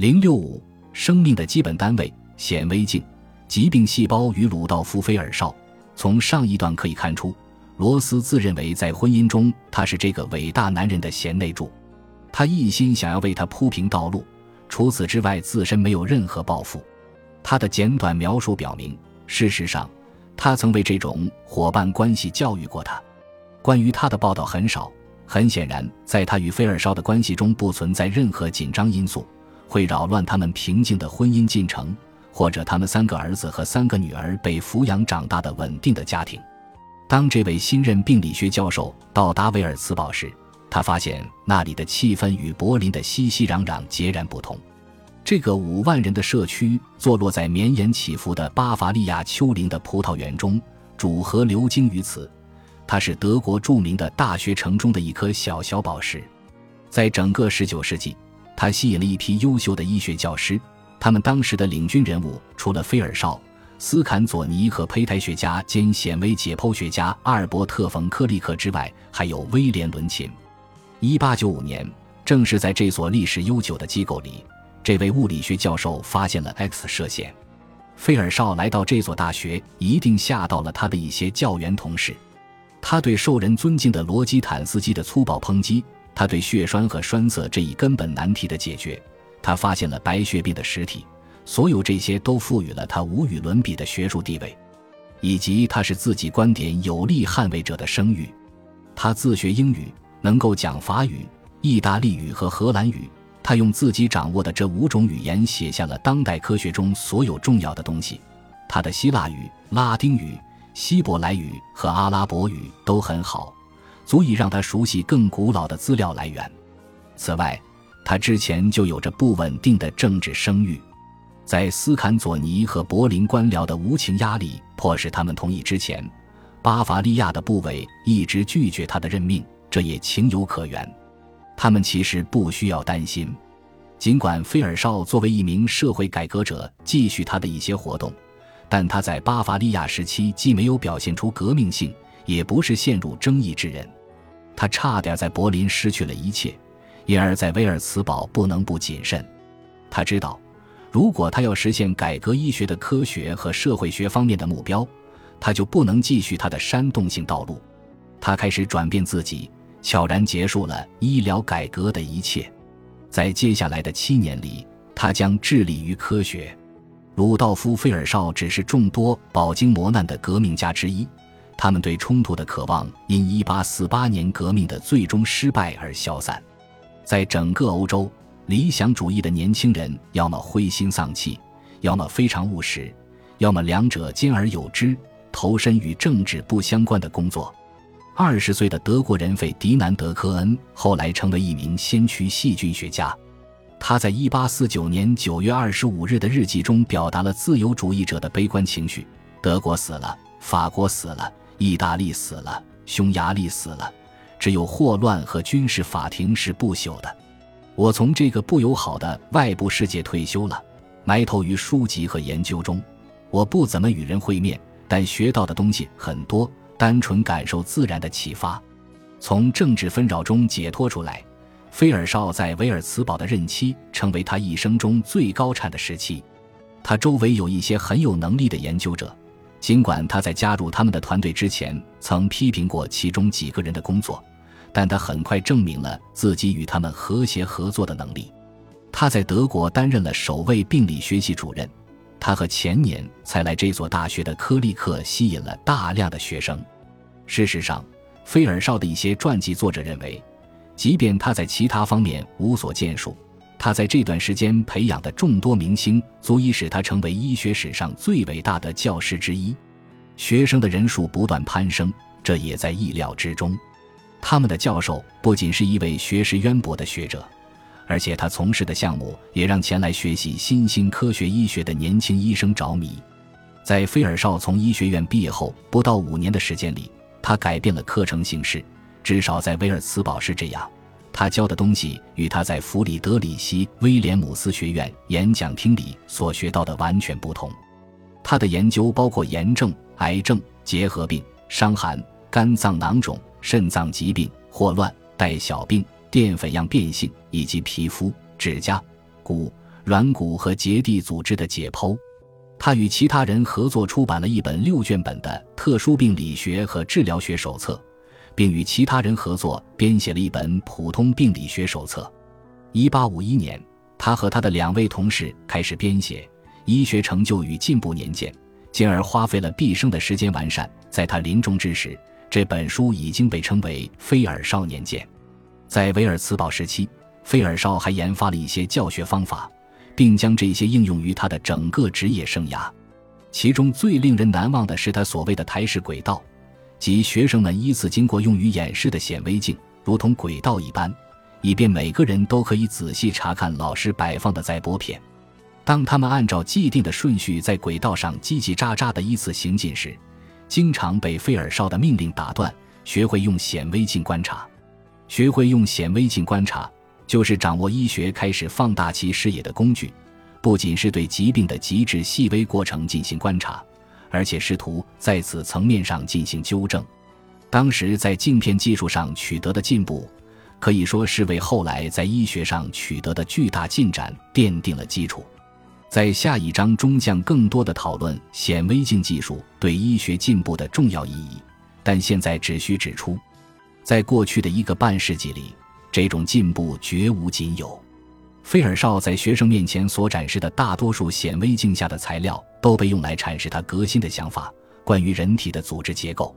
零六五，生命的基本单位显微镜，疾病细胞与鲁道夫·菲尔绍。从上一段可以看出，罗斯自认为在婚姻中他是这个伟大男人的贤内助，他一心想要为他铺平道路。除此之外，自身没有任何抱负。他的简短描述表明，事实上，他曾为这种伙伴关系教育过他。关于他的报道很少。很显然，在他与菲尔绍的关系中不存在任何紧张因素，会扰乱他们平静的婚姻进程，或者他们三个儿子和三个女儿被抚养长大的稳定的家庭。当这位新任病理学教授到达维尔茨堡时，他发现那里的气氛与柏林的熙熙攘攘截然不同。这个五万人的社区坐落在绵延起伏的巴伐利亚丘陵的葡萄园中，主河流经于此。它是德国著名的大学城中的一颗小小宝石，在整个19世纪，他吸引了一批优秀的医学教师。他们当时的领军人物除了菲尔绍、斯坎佐尼和胚胎学家兼显微解剖学家阿尔伯特·冯·科利克之外，还有威廉·伦琴。1895年，正是在这所历史悠久的机构里，这位物理学教授发现了 X 射线。菲尔绍来到这所大学，一定吓到了他的一些教员同事。他对受人尊敬的罗基坦斯基的粗暴抨击，他对血栓和栓塞这一根本难题的解决，他发现了白血病的实体，所有这些都赋予了他无与伦比的学术地位，以及他是自己观点有力捍卫者的声誉。他自学英语，能够讲法语、意大利语和荷兰语。他用自己掌握的这五种语言写下了当代科学中所有重要的东西。他的希腊语、拉丁语。希伯来语和阿拉伯语都很好，足以让他熟悉更古老的资料来源。此外，他之前就有着不稳定的政治声誉，在斯坎佐尼和柏林官僚的无情压力迫使他们同意之前，巴伐利亚的部委一直拒绝他的任命，这也情有可原。他们其实不需要担心，尽管菲尔绍作为一名社会改革者继续他的一些活动。但他在巴伐利亚时期既没有表现出革命性，也不是陷入争议之人。他差点在柏林失去了一切，因而，在威尔茨堡不能不谨慎。他知道，如果他要实现改革医学的科学和社会学方面的目标，他就不能继续他的煽动性道路。他开始转变自己，悄然结束了医疗改革的一切。在接下来的七年里，他将致力于科学。鲁道夫·费尔绍只是众多饱经磨难的革命家之一，他们对冲突的渴望因1848年革命的最终失败而消散。在整个欧洲，理想主义的年轻人要么灰心丧气，要么非常务实，要么两者兼而有之，投身与政治不相关的工作。二十岁的德国人费迪南德·科恩后来成为一名先驱细菌学家。他在一八四九年九月二十五日的日记中表达了自由主义者的悲观情绪：德国死了，法国死了，意大利死了，匈牙利死了，只有霍乱和军事法庭是不朽的。我从这个不友好的外部世界退休了，埋头于书籍和研究中。我不怎么与人会面，但学到的东西很多，单纯感受自然的启发，从政治纷扰中解脱出来。菲尔绍在维尔茨堡的任期成为他一生中最高产的时期。他周围有一些很有能力的研究者，尽管他在加入他们的团队之前曾批评过其中几个人的工作，但他很快证明了自己与他们和谐合作的能力。他在德国担任了首位病理学系主任。他和前年才来这所大学的科利克吸引了大量的学生。事实上，菲尔绍的一些传记作者认为。即便他在其他方面无所建树，他在这段时间培养的众多明星足以使他成为医学史上最伟大的教师之一。学生的人数不断攀升，这也在意料之中。他们的教授不仅是一位学识渊博的学者，而且他从事的项目也让前来学习新兴科学医学的年轻医生着迷。在菲尔绍从医学院毕业后不到五年的时间里，他改变了课程形式。至少在威尔茨堡是这样，他教的东西与他在弗里德里希威廉姆斯学院演讲厅里所学到的完全不同。他的研究包括炎症、癌症、结核病、伤寒、肝脏囊肿、肾脏疾病、霍乱、带小病、淀粉样变性以及皮肤、指甲、骨、软骨和结缔组织的解剖。他与其他人合作出版了一本六卷本的特殊病理学和治疗学手册，并与其他人合作编写了一本普通病理学手册。1851年，他和他的两位同事开始编写《医学成就与进步年鉴》，进而花费了毕生的时间完善。在他临终之时，这本书已经被称为《菲尔少年鉴》。在维尔茨堡时期，菲尔绍还研发了一些教学方法。并将这些应用于他的整个职业生涯，其中最令人难忘的是他所谓的台式轨道，即学生们依次经过用于演示的显微镜，如同轨道一般，以便每个人都可以仔细查看老师摆放的载玻片。当他们按照既定的顺序在轨道上叽叽喳喳地依次行进时，经常被费尔绍的命令打断。学会用显微镜观察，学会用显微镜观察。就是掌握医学开始放大其视野的工具，不仅是对疾病的极致细微过程进行观察，而且试图在此层面上进行纠正。当时在镜片技术上取得的进步，可以说是为后来在医学上取得的巨大进展奠定了基础。在下一章中将更多的讨论显微镜技术对医学进步的重要意义，但现在只需指出，在过去的一个半世纪里。这种进步绝无仅有。菲尔绍在学生面前所展示的大多数显微镜下的材料，都被用来阐释他革新的想法——关于人体的组织结构。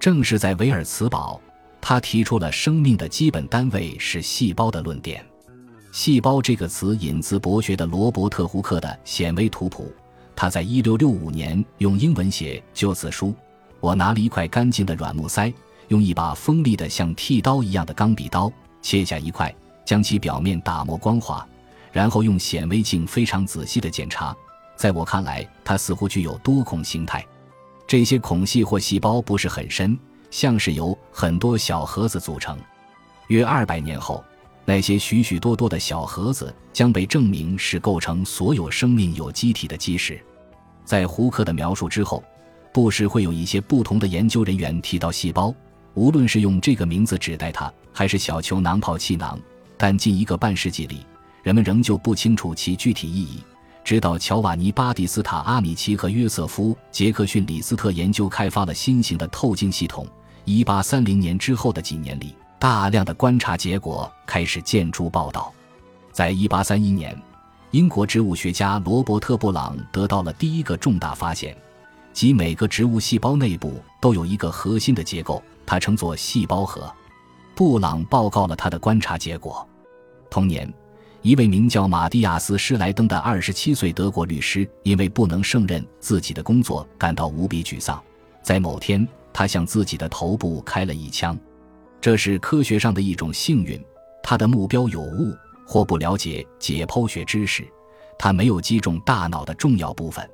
正是在维尔茨堡，他提出了生命的基本单位是细胞的论点。细胞这个词引自博学的罗伯特·胡克的显微图谱。他在1665年用英文写就此书。我拿了一块干净的软木塞，用一把锋利的像剃刀一样的钢笔刀。切下一块，将其表面打磨光滑，然后用显微镜非常仔细地检查。在我看来，它似乎具有多孔形态。这些孔隙或细胞不是很深，像是由很多小盒子组成。约二百年后，那些许许多多的小盒子将被证明是构成所有生命有机体的基石。在胡克的描述之后，不时会有一些不同的研究人员提到细胞。无论是用这个名字指代它，还是小球囊泡气囊，但近一个半世纪里，人们仍旧不清楚其具体意义。直到乔瓦尼·巴蒂斯塔·阿米奇和约瑟夫·杰克逊·李斯特研究开发了新型的透镜系统，一八三零年之后的几年里，大量的观察结果开始见诸报道。在一八三一年，英国植物学家罗伯特·布朗得到了第一个重大发现，即每个植物细胞内部都有一个核心的结构。他称作细胞核。布朗报告了他的观察结果。同年，一位名叫马蒂亚斯·施莱登的二十七岁德国律师，因为不能胜任自己的工作，感到无比沮丧。在某天，他向自己的头部开了一枪。这是科学上的一种幸运。他的目标有误，或不了解解剖学知识。他没有击中大脑的重要部分。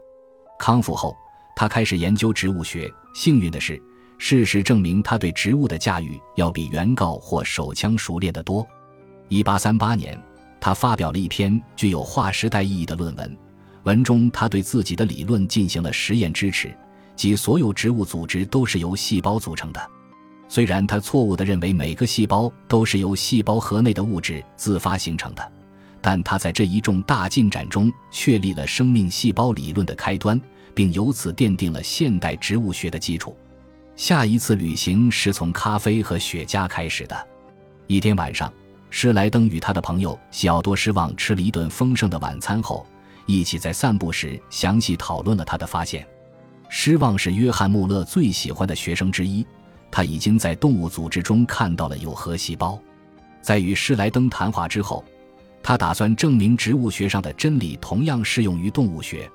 康复后，他开始研究植物学。幸运的是。事实证明，他对植物的驾驭要比原告或手枪熟练得多。一八三八年，他发表了一篇具有划时代意义的论文，文中他对自己的理论进行了实验支持，即所有植物组织都是由细胞组成的。虽然他错误地认为每个细胞都是由细胞核内的物质自发形成的，但他在这一重大进展中确立了生命细胞理论的开端，并由此奠定了现代植物学的基础。下一次旅行是从咖啡和雪茄开始的。一天晚上，施莱登与他的朋友西奥多·失望吃了一顿丰盛的晚餐后，一起在散步时详细讨论了他的发现。失望是约翰·穆勒最喜欢的学生之一，他已经在动物组织中看到了有核细胞。在与施莱登谈话之后，他打算证明植物学上的真理同样适用于动物学。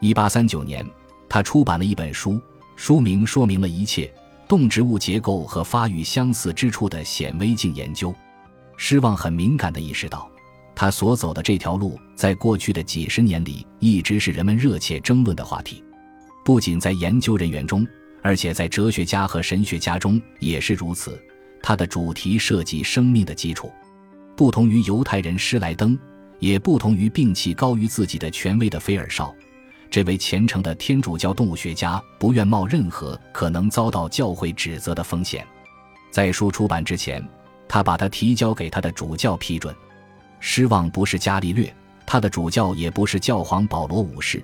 1839年，他出版了一本书。书名说明了一切动植物结构和发育相似之处的显微镜研究。失望很敏感地意识到，他所走的这条路在过去的几十年里一直是人们热切争论的话题，不仅在研究人员中，而且在哲学家和神学家中也是如此。他的主题涉及生命的基础，不同于犹太人施莱登，也不同于摒弃高于自己的权威的菲尔绍。这位虔诚的天主教动物学家不愿冒任何可能遭到教会指责的风险。在书出版之前，他把它提交给他的主教批准。失望不是伽利略，他的主教也不是教皇保罗五世，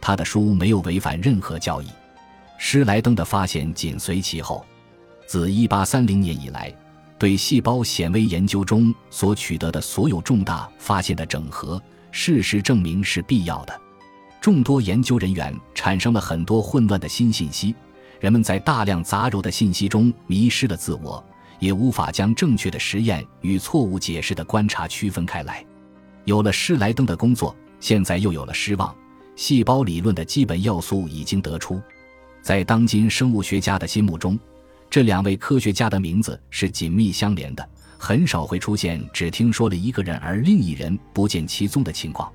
他的书没有违反任何教义。施莱登的发现紧随其后。自1830年以来，对细胞显微研究中所取得的所有重大发现的整合，事实证明是必要的。众多研究人员产生了很多混乱的新信息，人们在大量杂糅的信息中迷失了自我，也无法将正确的实验与错误解释的观察区分开来。有了施莱登的工作，现在又有了失望。细胞理论的基本要素已经得出，在当今生物学家的心目中。这两位科学家的名字是紧密相连的，很少会出现只听说了一个人而另一人不见其踪的情况。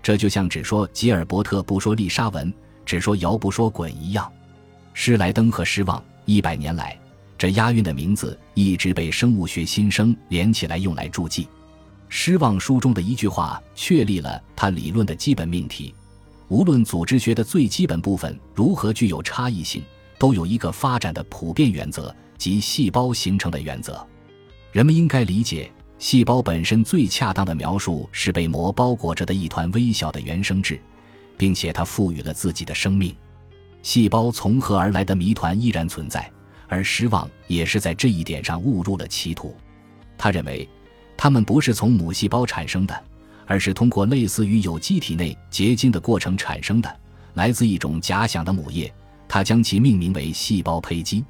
这就像只说吉尔伯特不说丽莎文，只说摇不说滚一样。施莱登和失望，一百年来，这押韵的名字一直被生物学新生连起来用来注记。失望书中的一句话确立了他理论的基本命题：无论组织学的最基本部分如何具有差异性。都有一个发展的普遍原则，即细胞形成的原则。人们应该理解，细胞本身最恰当的描述是被膜包裹着的一团微小的原生质，并且它赋予了自己的生命。细胞从何而来的谜团依然存在，而失望也是在这一点上误入了歧途。他认为，它们不是从母细胞产生的，而是通过类似于有机体内结晶的过程产生的，来自一种假想的母液。他将其命名为细胞胚基。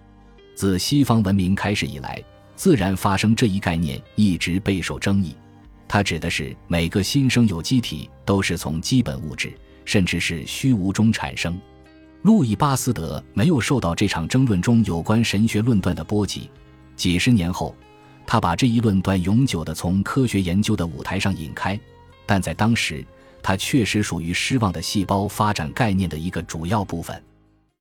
自西方文明开始以来，自然发生这一概念一直备受争议。它指的是每个新生有机体都是从基本物质，甚至是虚无中产生。路易巴斯德没有受到这场争论中有关神学论断的波及。几十年后，他把这一论断永久的从科学研究的舞台上引开。但在当时，它确实属于失望的细胞发展概念的一个主要部分。